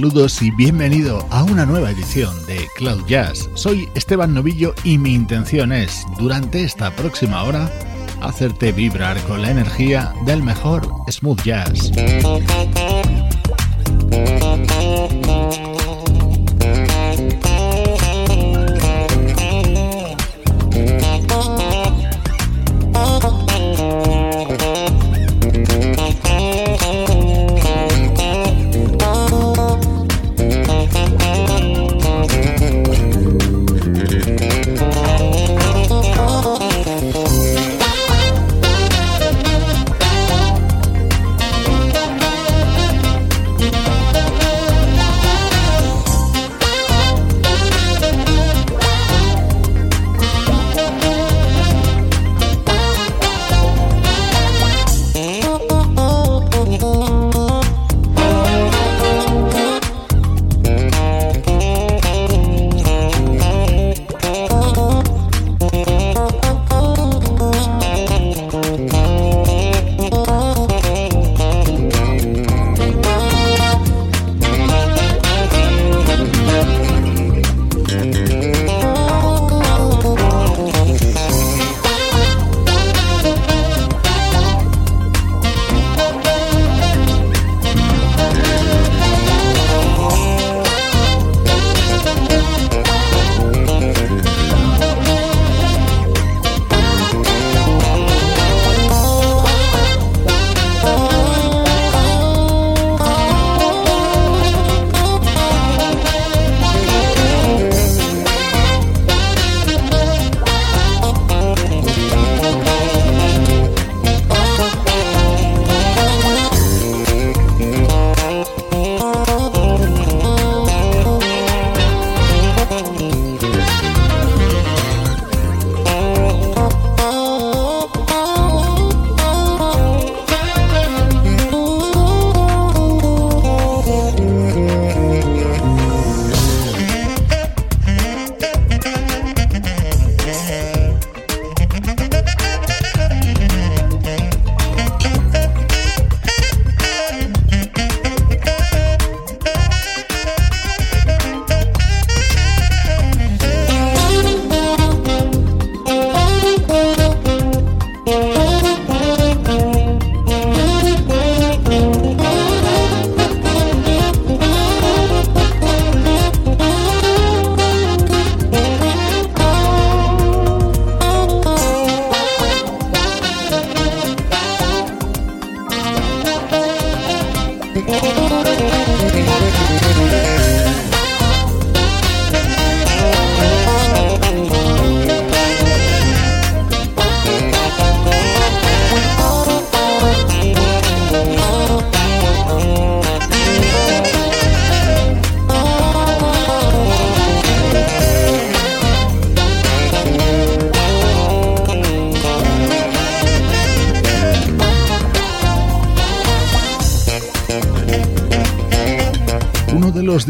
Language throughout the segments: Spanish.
Saludos y bienvenido a una nueva edición de Cloud Jazz. Soy Esteban Novillo y mi intención es, durante esta próxima hora, hacerte vibrar con la energía del mejor smooth jazz.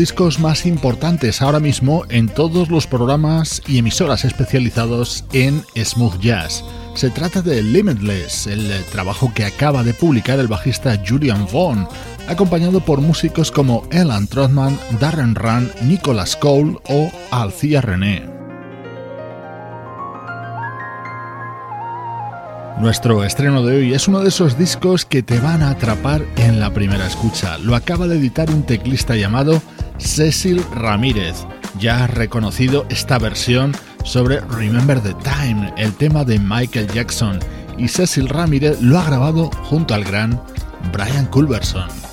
Discos más importantes ahora mismo en todos los programas y emisoras especializados en smooth jazz. Se trata de Limitless, el trabajo que acaba de publicar el bajista Julian Vaughn, acompañado por músicos como Elan Trotman, Darren Run, Nicholas Cole o Alcia René. Nuestro estreno de hoy es uno de esos discos que te van a atrapar en la primera escucha. Lo acaba de editar un teclista llamado Cecil Ramírez. ya has reconocido esta versión sobre Remember the Time, el tema de Michael Jackson, y Cecil Ramírez lo ha grabado junto al gran Brian Culberson.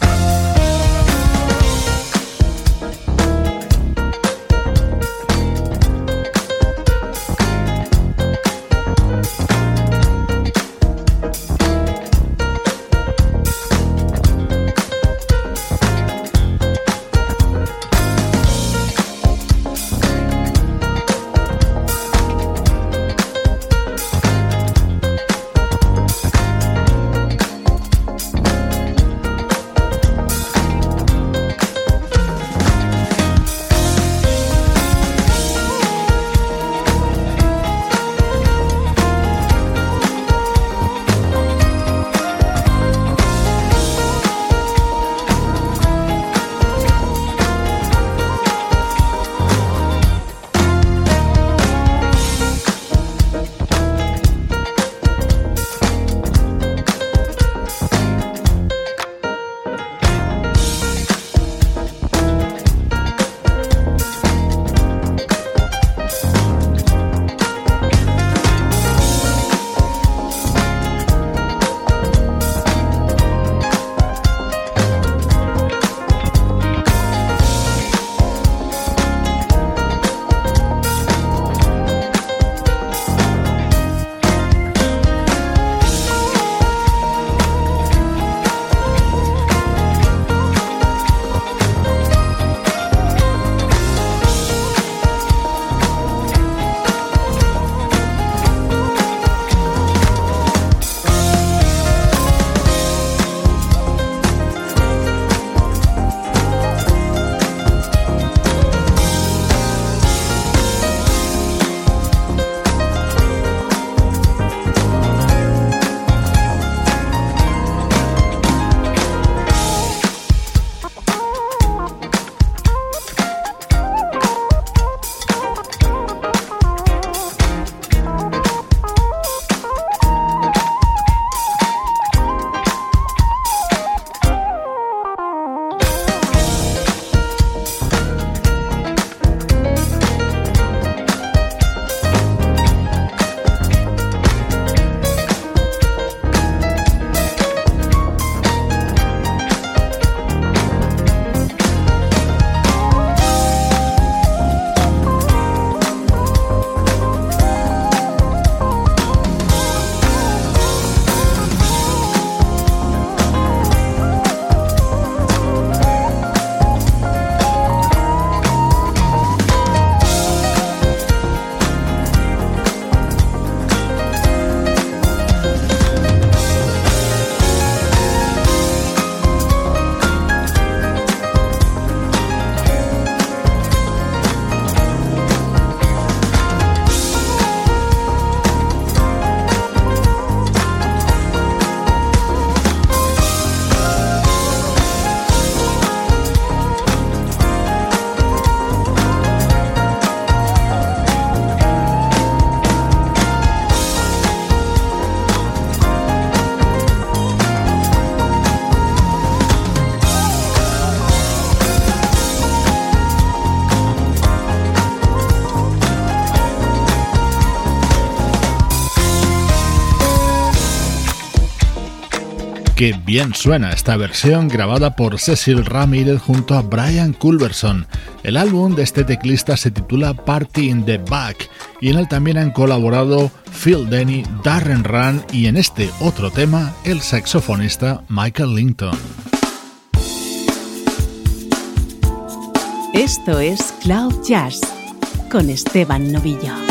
Qué bien suena esta versión grabada por Cecil Ramírez junto a Brian Culberson. El álbum de este teclista se titula Party in the Back y en él también han colaborado Phil Denny, Darren Run y en este otro tema el saxofonista Michael Linton. Esto es Cloud Jazz con Esteban Novillo.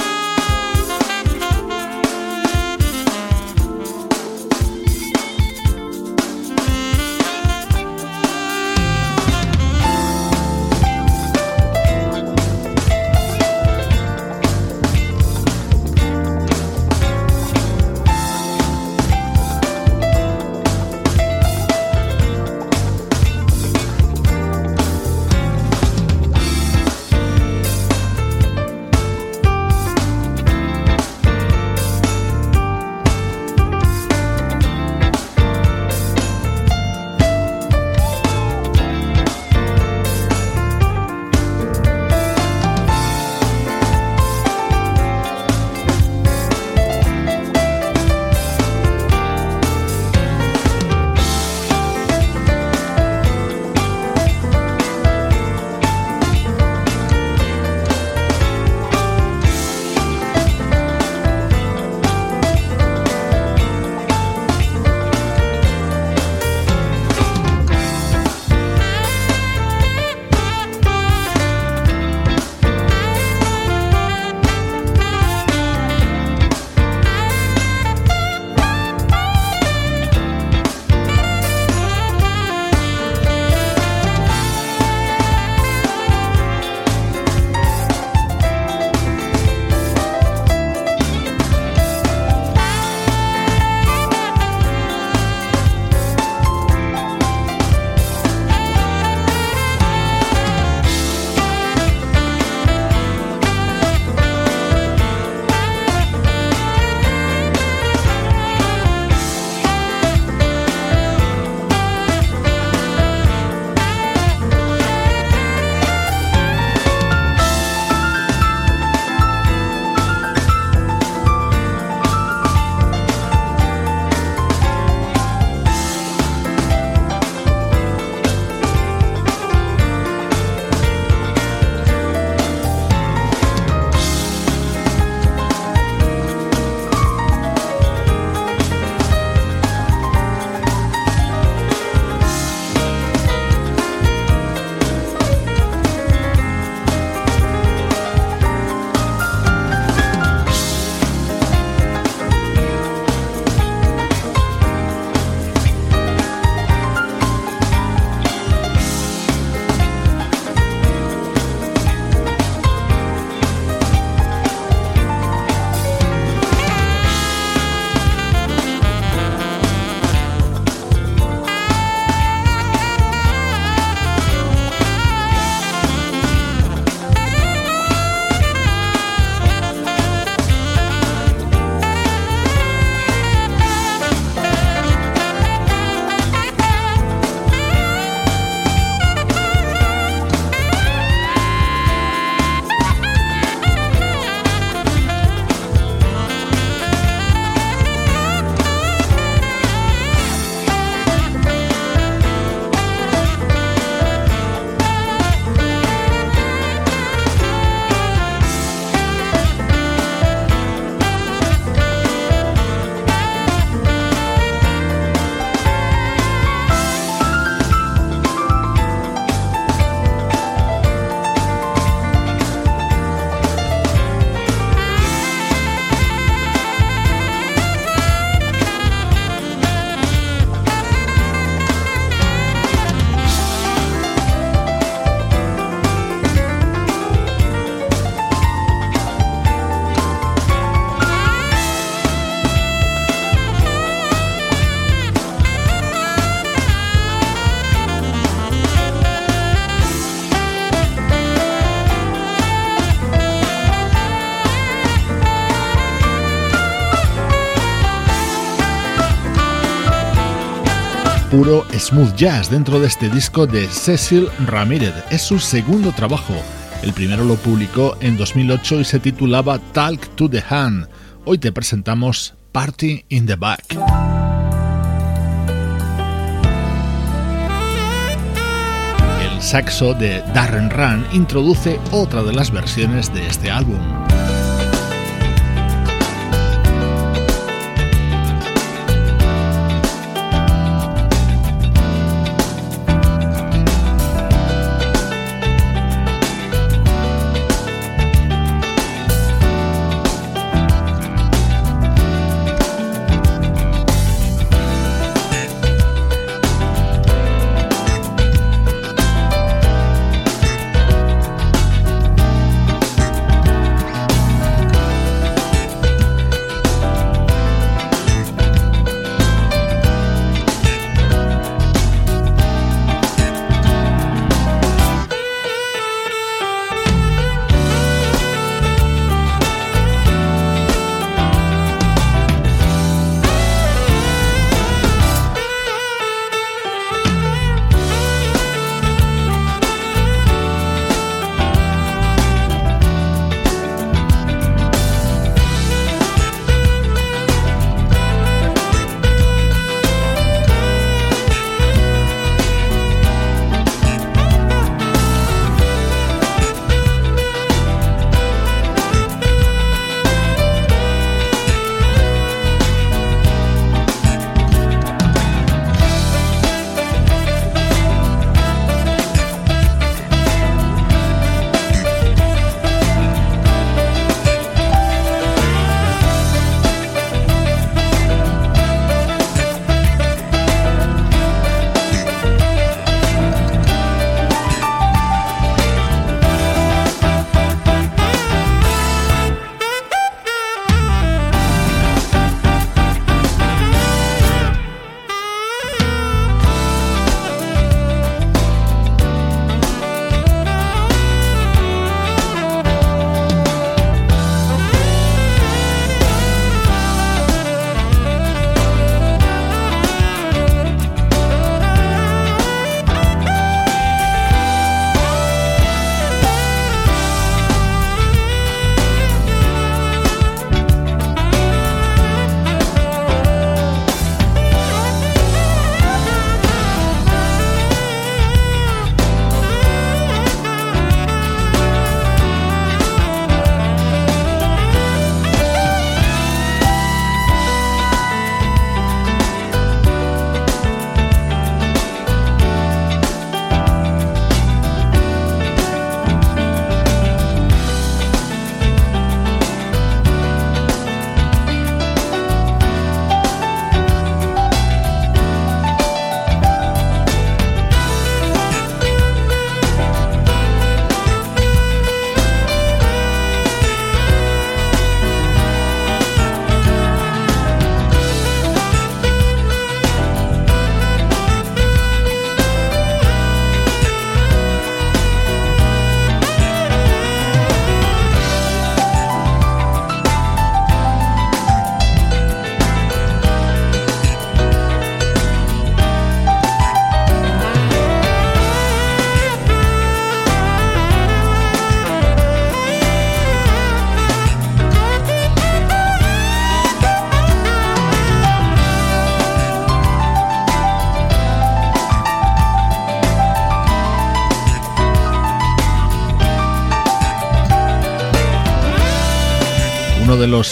Puro smooth jazz dentro de este disco de Cecil Ramírez. Es su segundo trabajo. El primero lo publicó en 2008 y se titulaba Talk to the Hand. Hoy te presentamos Party in the Back. El saxo de Darren Run introduce otra de las versiones de este álbum.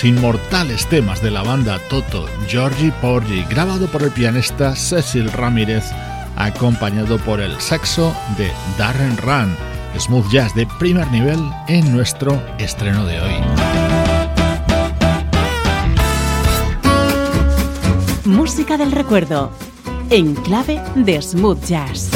Inmortales temas de la banda Toto, Georgie Porgy, grabado por el pianista Cecil Ramírez, acompañado por el saxo de Darren Run, smooth jazz de primer nivel en nuestro estreno de hoy. Música del recuerdo, en clave de smooth jazz.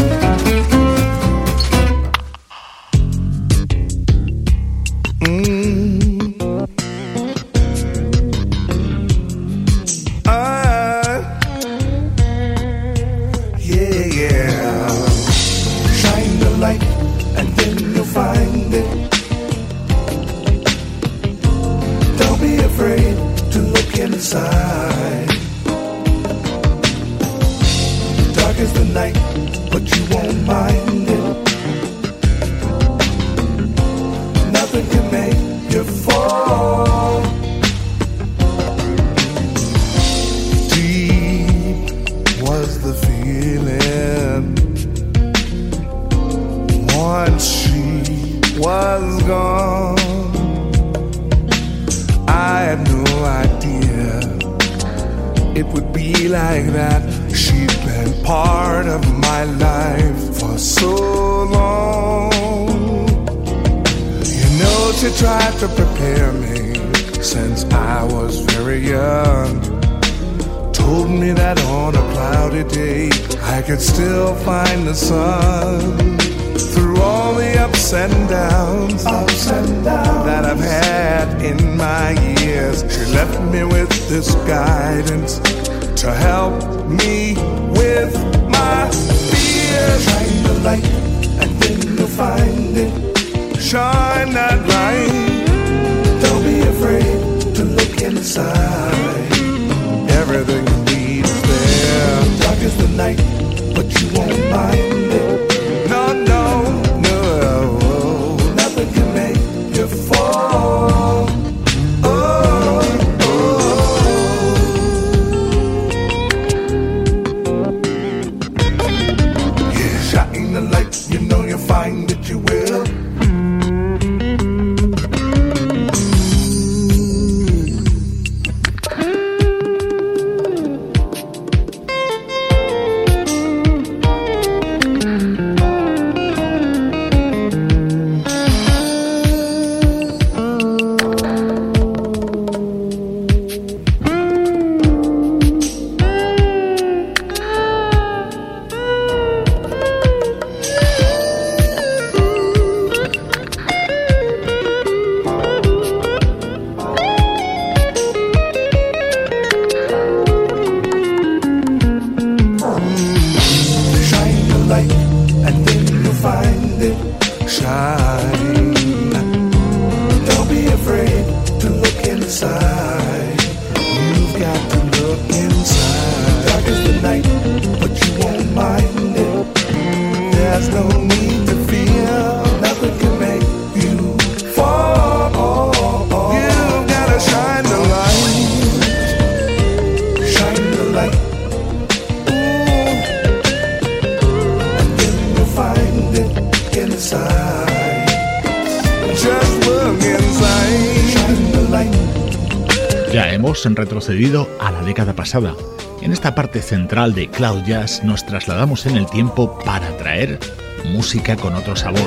Retrocedido a la década pasada. En esta parte central de Cloud Jazz nos trasladamos en el tiempo para traer música con otro sabor.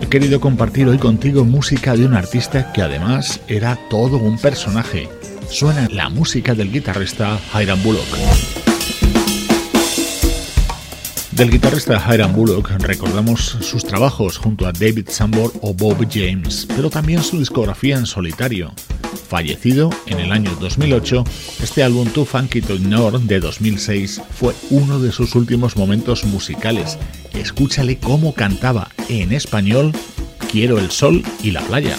He querido compartir hoy contigo música de un artista que además era todo un personaje. Suena la música del guitarrista Hiram Bullock. Del guitarrista Hiram Bullock recordamos sus trabajos junto a David Sambor o Bob James, pero también su discografía en solitario. Fallecido en el año 2008, este álbum Too Funky to Ignore de 2006 fue uno de sus últimos momentos musicales. Escúchale cómo cantaba en español Quiero el sol y la playa.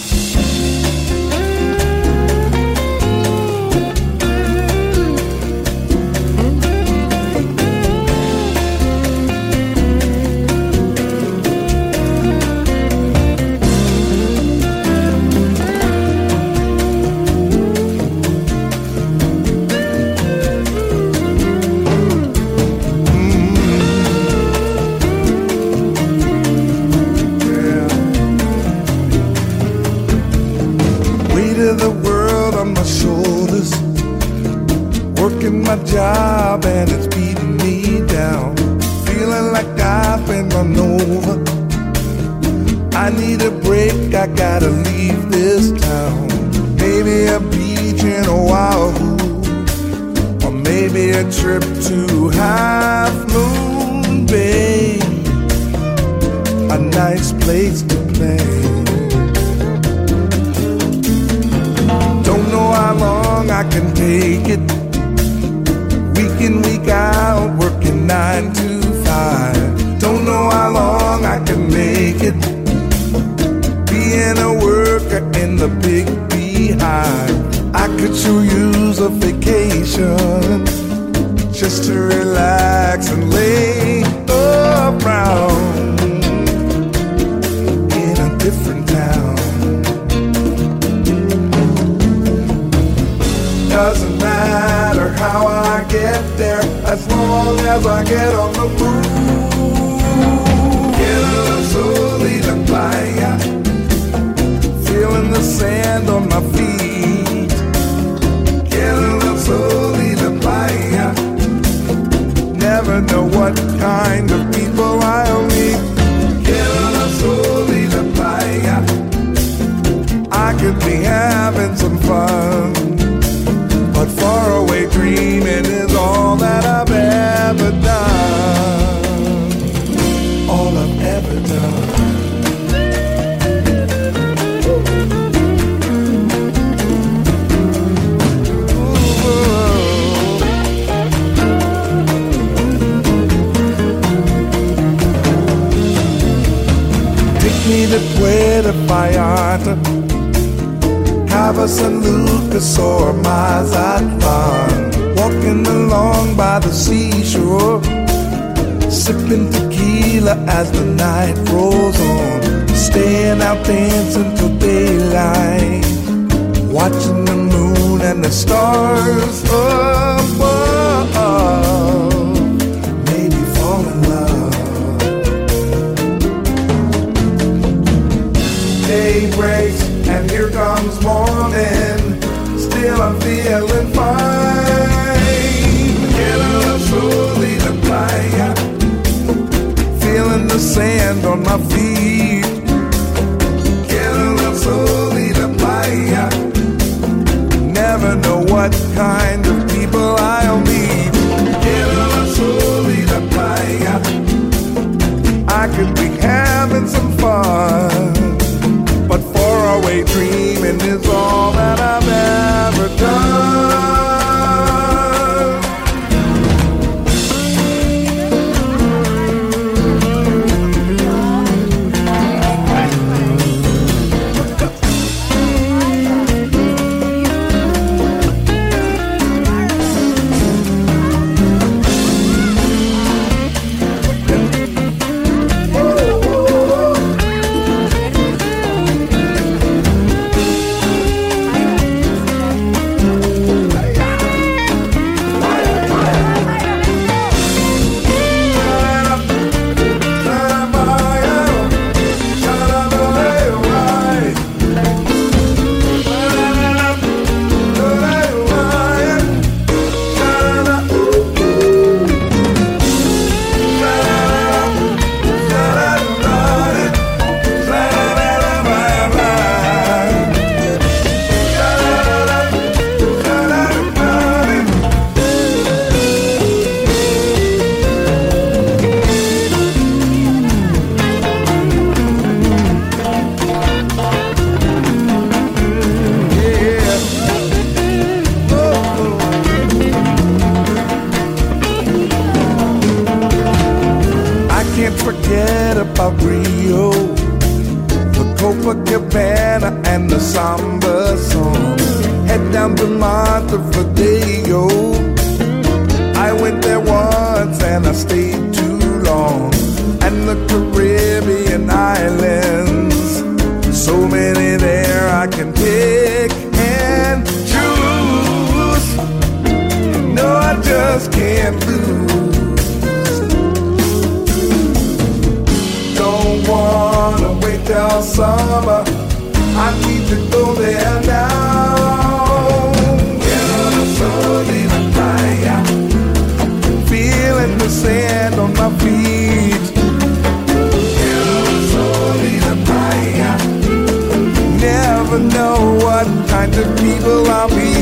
never know what kind of people I'll be.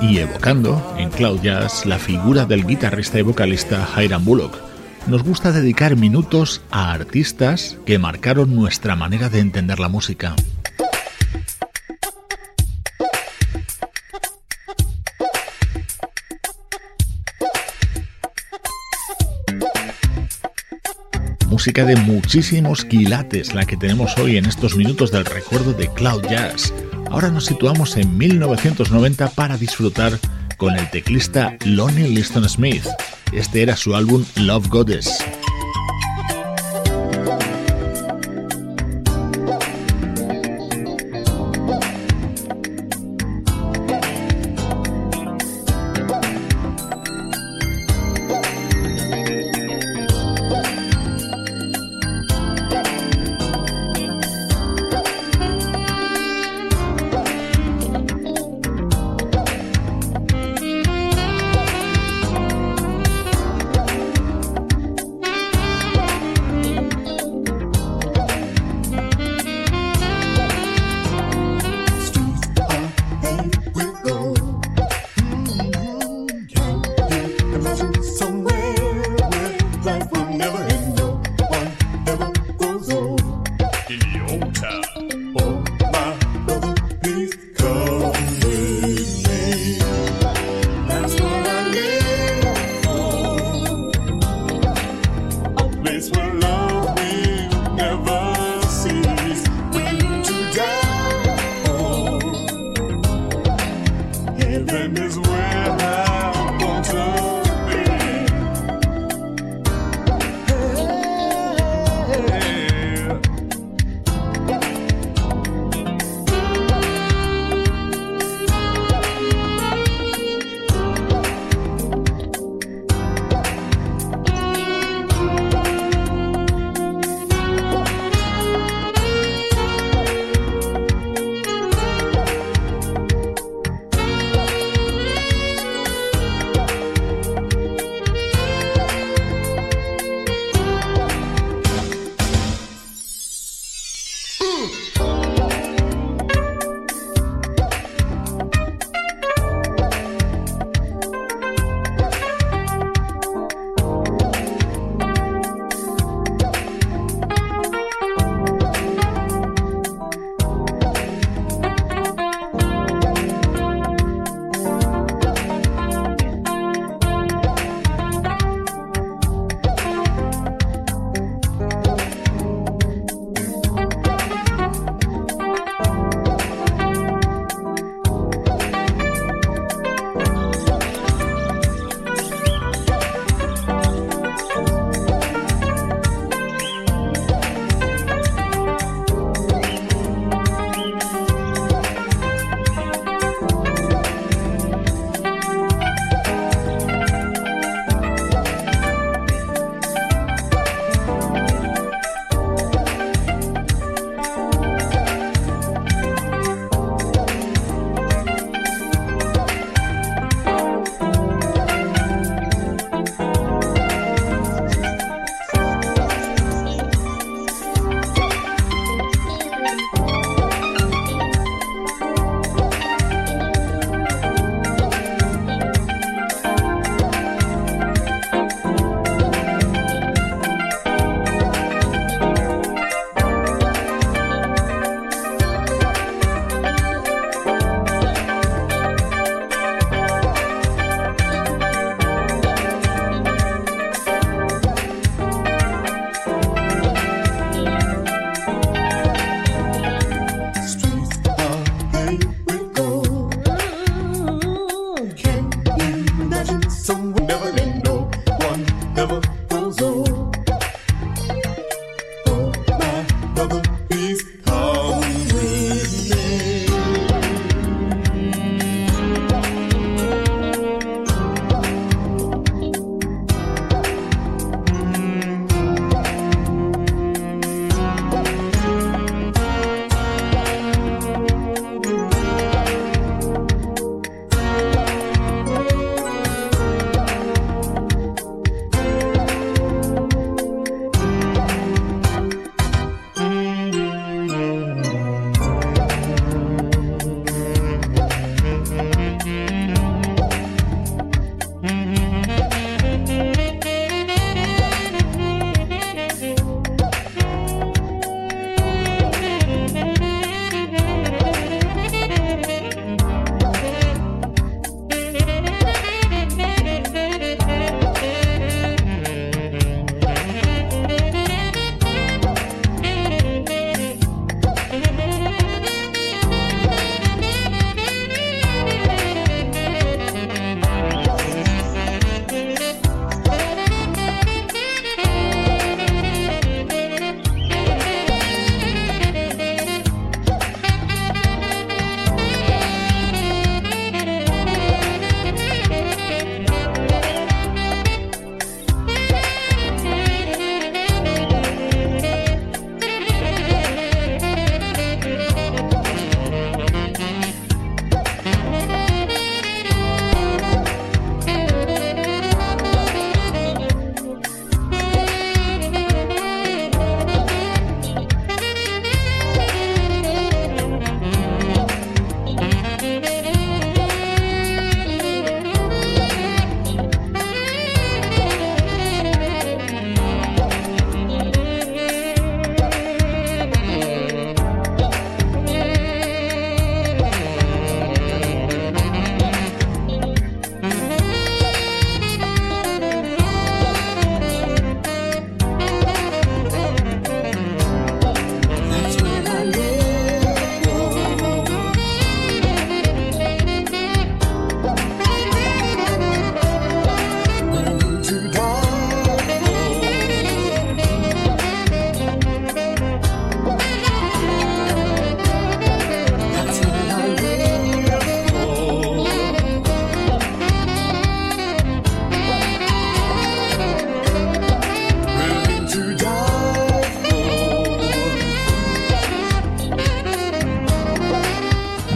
y evocando en Cloud Jazz la figura del guitarrista y vocalista Hiram Bullock. Nos gusta dedicar minutos a artistas que marcaron nuestra manera de entender la música. música de muchísimos quilates, la que tenemos hoy en estos minutos del recuerdo de Cloud Jazz. Ahora nos situamos en 1990 para disfrutar con el teclista Lonnie Liston Smith. Este era su álbum Love Goddess.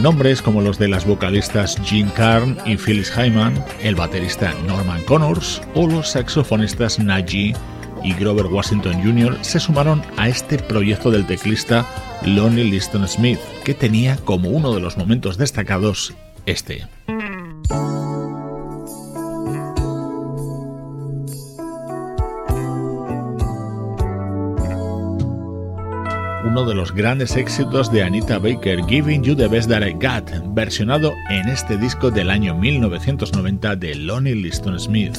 Nombres como los de las vocalistas Jean Carn y Phyllis Hyman, el baterista Norman Connors o los saxofonistas Najee y Grover Washington Jr. se sumaron a este proyecto del teclista Lonnie Liston Smith, que tenía como uno de los momentos destacados este. Los grandes éxitos de Anita Baker, Giving You the Best That I Got, versionado en este disco del año 1990 de Lonnie Liston Smith.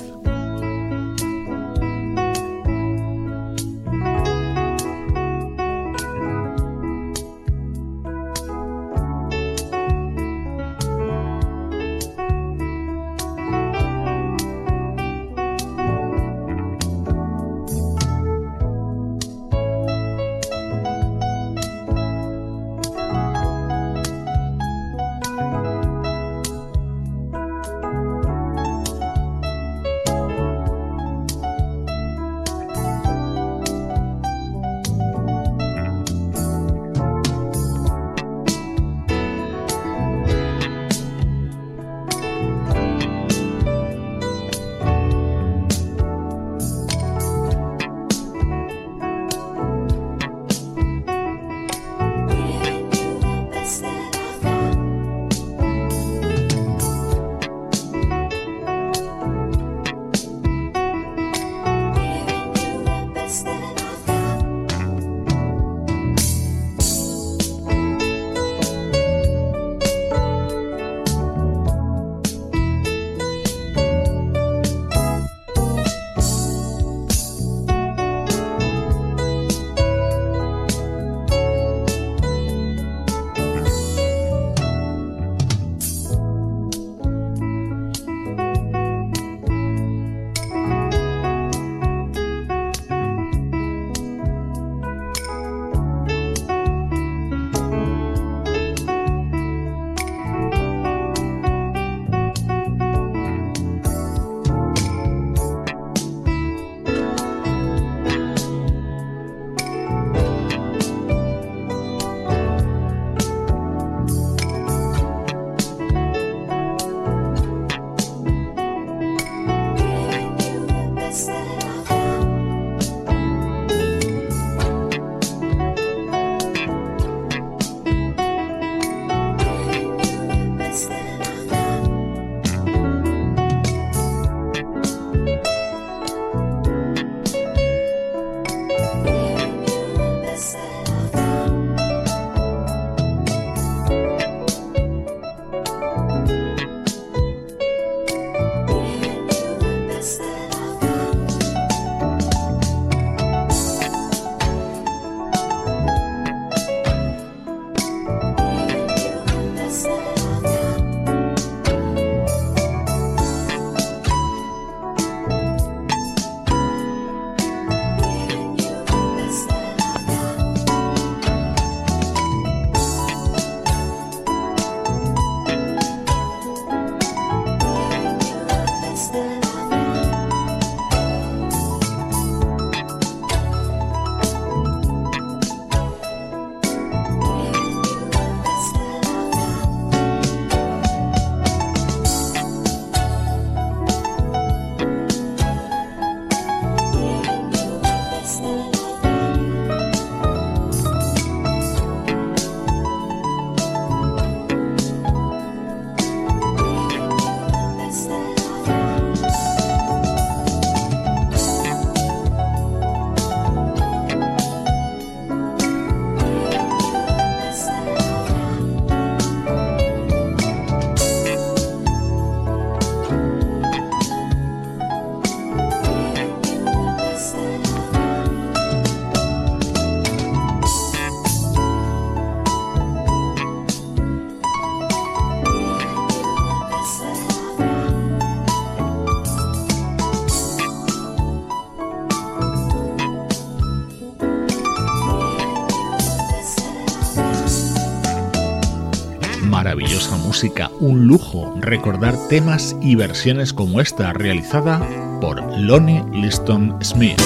Un lujo recordar temas y versiones como esta realizada por Lonnie Liston Smith.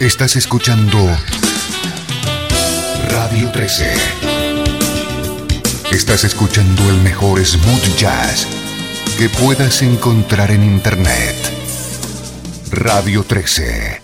Estás escuchando Radio 13. Estás escuchando el mejor smooth jazz que puedas encontrar en Internet. Radio 13.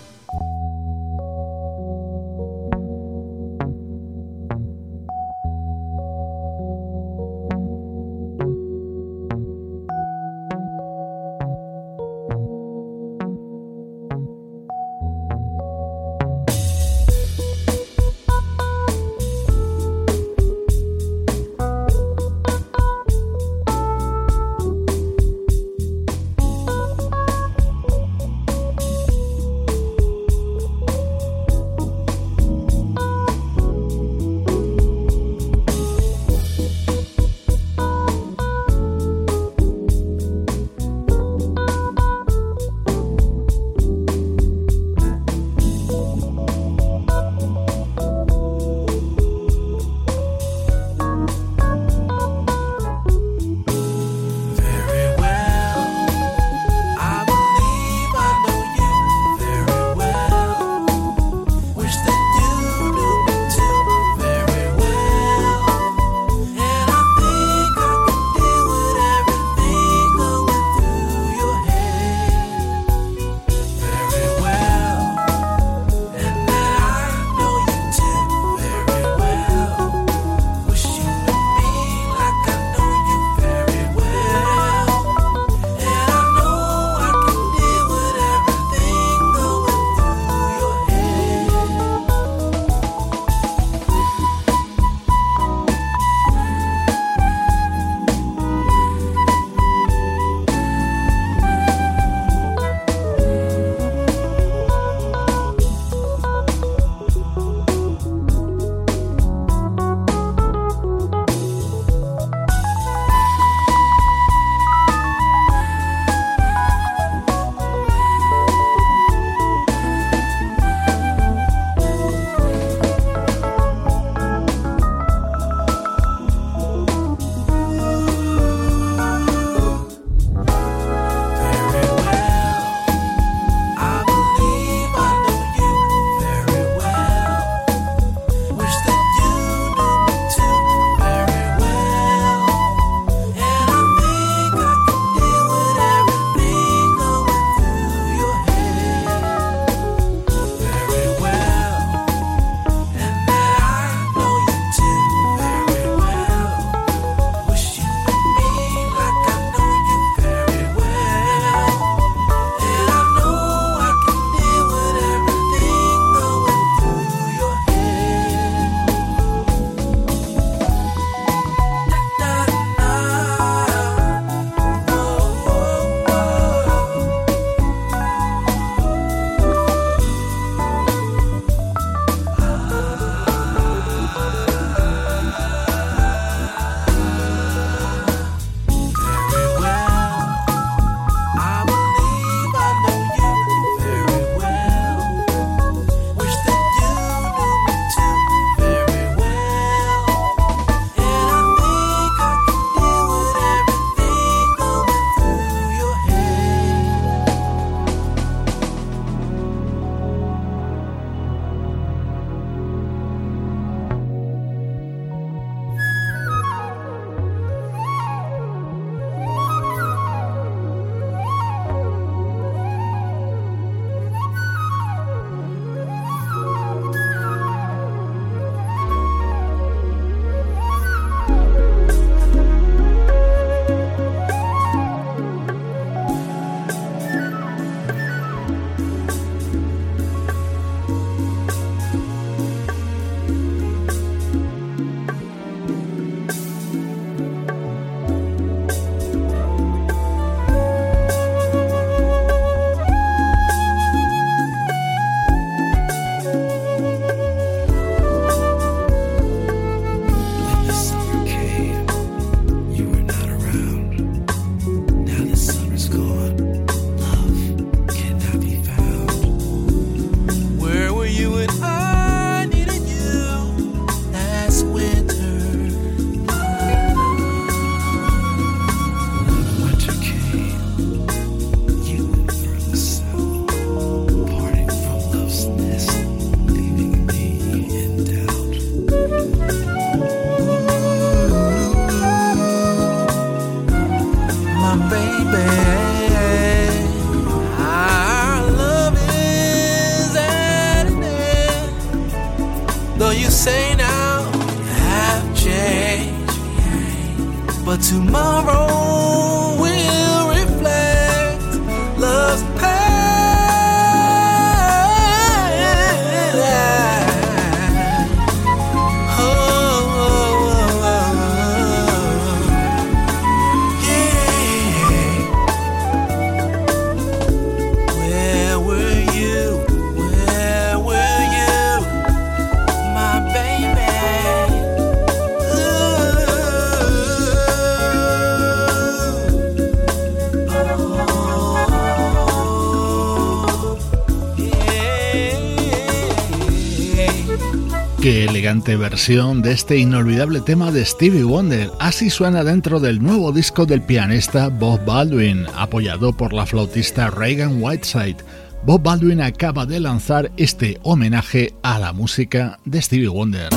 Qué elegante versión de este inolvidable tema de Stevie Wonder. Así suena dentro del nuevo disco del pianista Bob Baldwin, apoyado por la flautista Reagan Whiteside. Bob Baldwin acaba de lanzar este homenaje a la música de Stevie Wonder.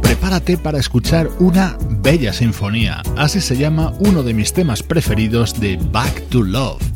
Prepárate para escuchar una bella sinfonía. Así se llama uno de mis temas preferidos de Back to Love.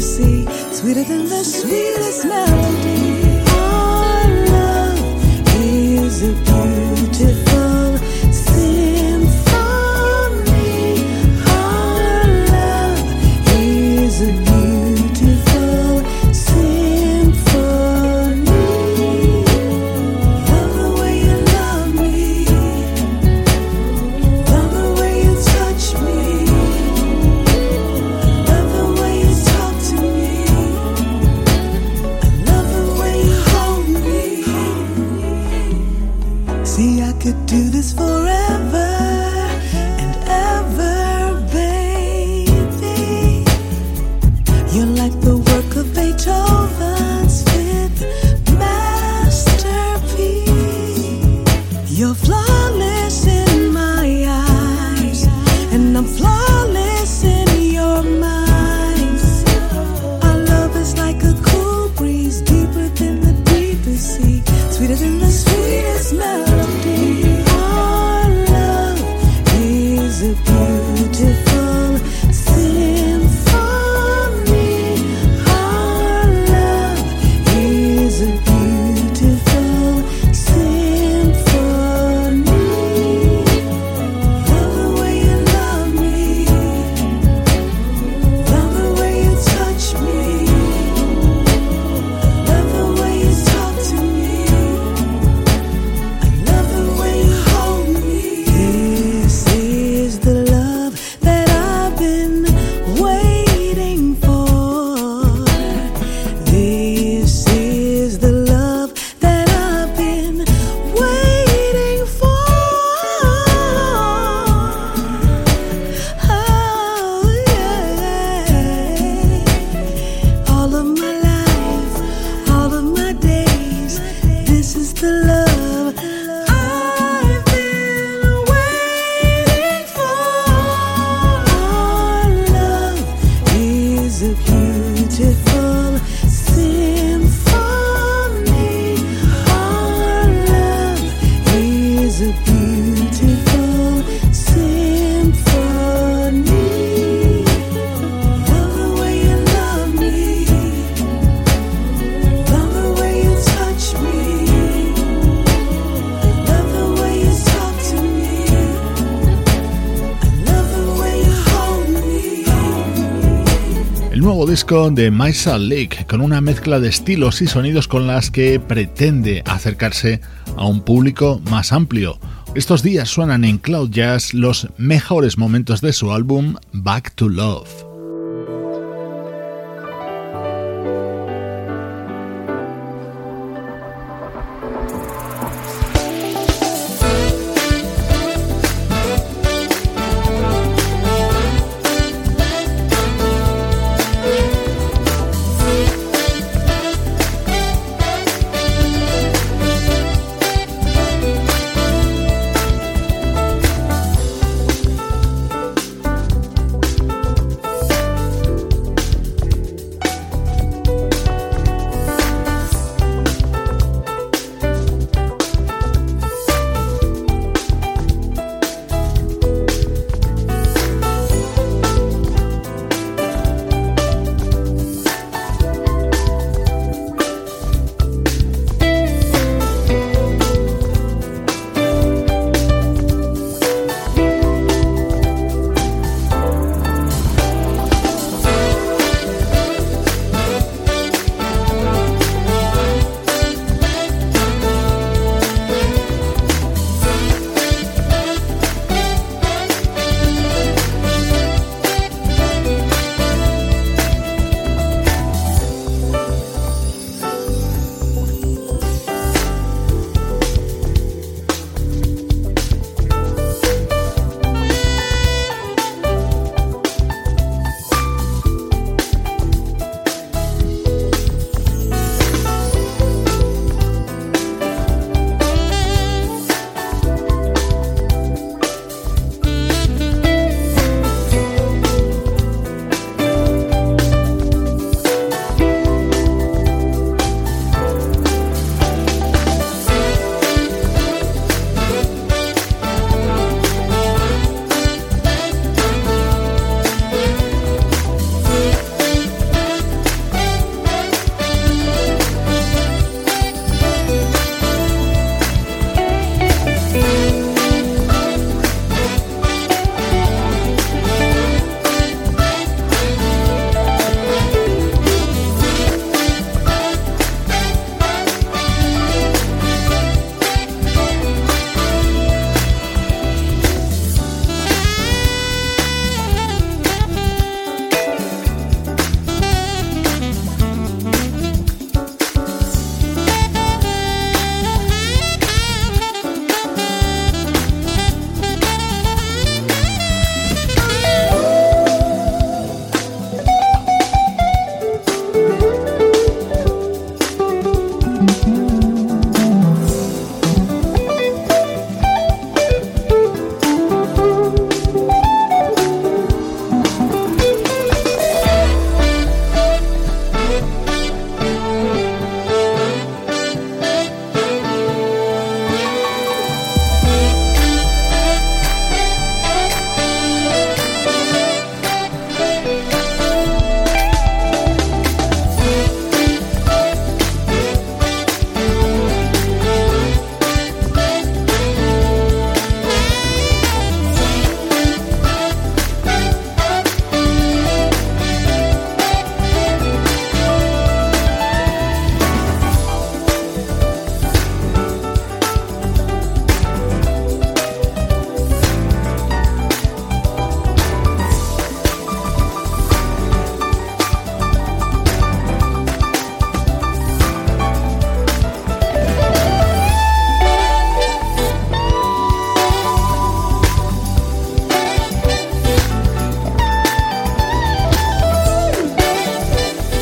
sweeter than the sweetest melody. Our love is a de Maisa Lake con una mezcla de estilos y sonidos con las que pretende acercarse a un público más amplio. Estos días suenan en Cloud Jazz los mejores momentos de su álbum Back to Love.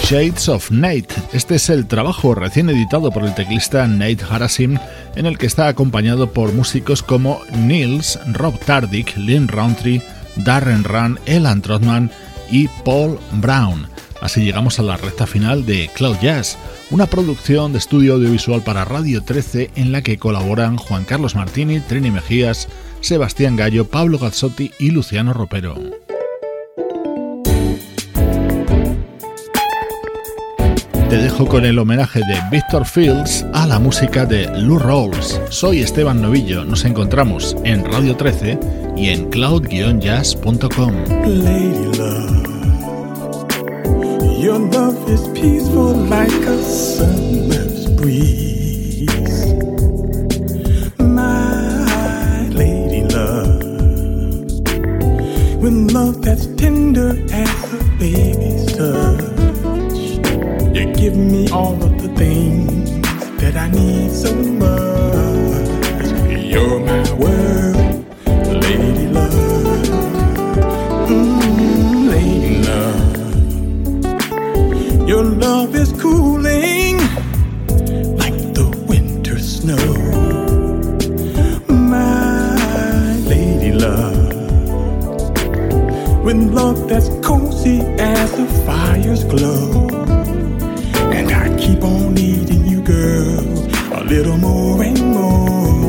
Shades of Nate. Este es el trabajo recién editado por el teclista Nate Harasim, en el que está acompañado por músicos como Nils, Rob Tardick, Lynn Roundtree, Darren Run, Elan Trotman y Paul Brown. Así llegamos a la recta final de Cloud Jazz, una producción de estudio audiovisual para Radio 13 en la que colaboran Juan Carlos Martini, Trini Mejías, Sebastián Gallo, Pablo Gazzotti y Luciano Ropero. Te dejo con el homenaje de Victor Fields a la música de Lou Rawls. Soy Esteban Novillo, nos encontramos en Radio 13 y en cloud-jazz.com. Your love is peaceful like a summer's breeze. My lady love, with love that's tender as a. You give me all of the things that I need so much. You're my world, lady love. Mm, lady love. Your love is cooling like the winter snow. My lady love, with love that's cozy as the fire's glow. Keep on needing you, girl, a little more and more.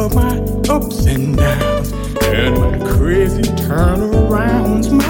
All my ups and downs and my crazy turnarounds. My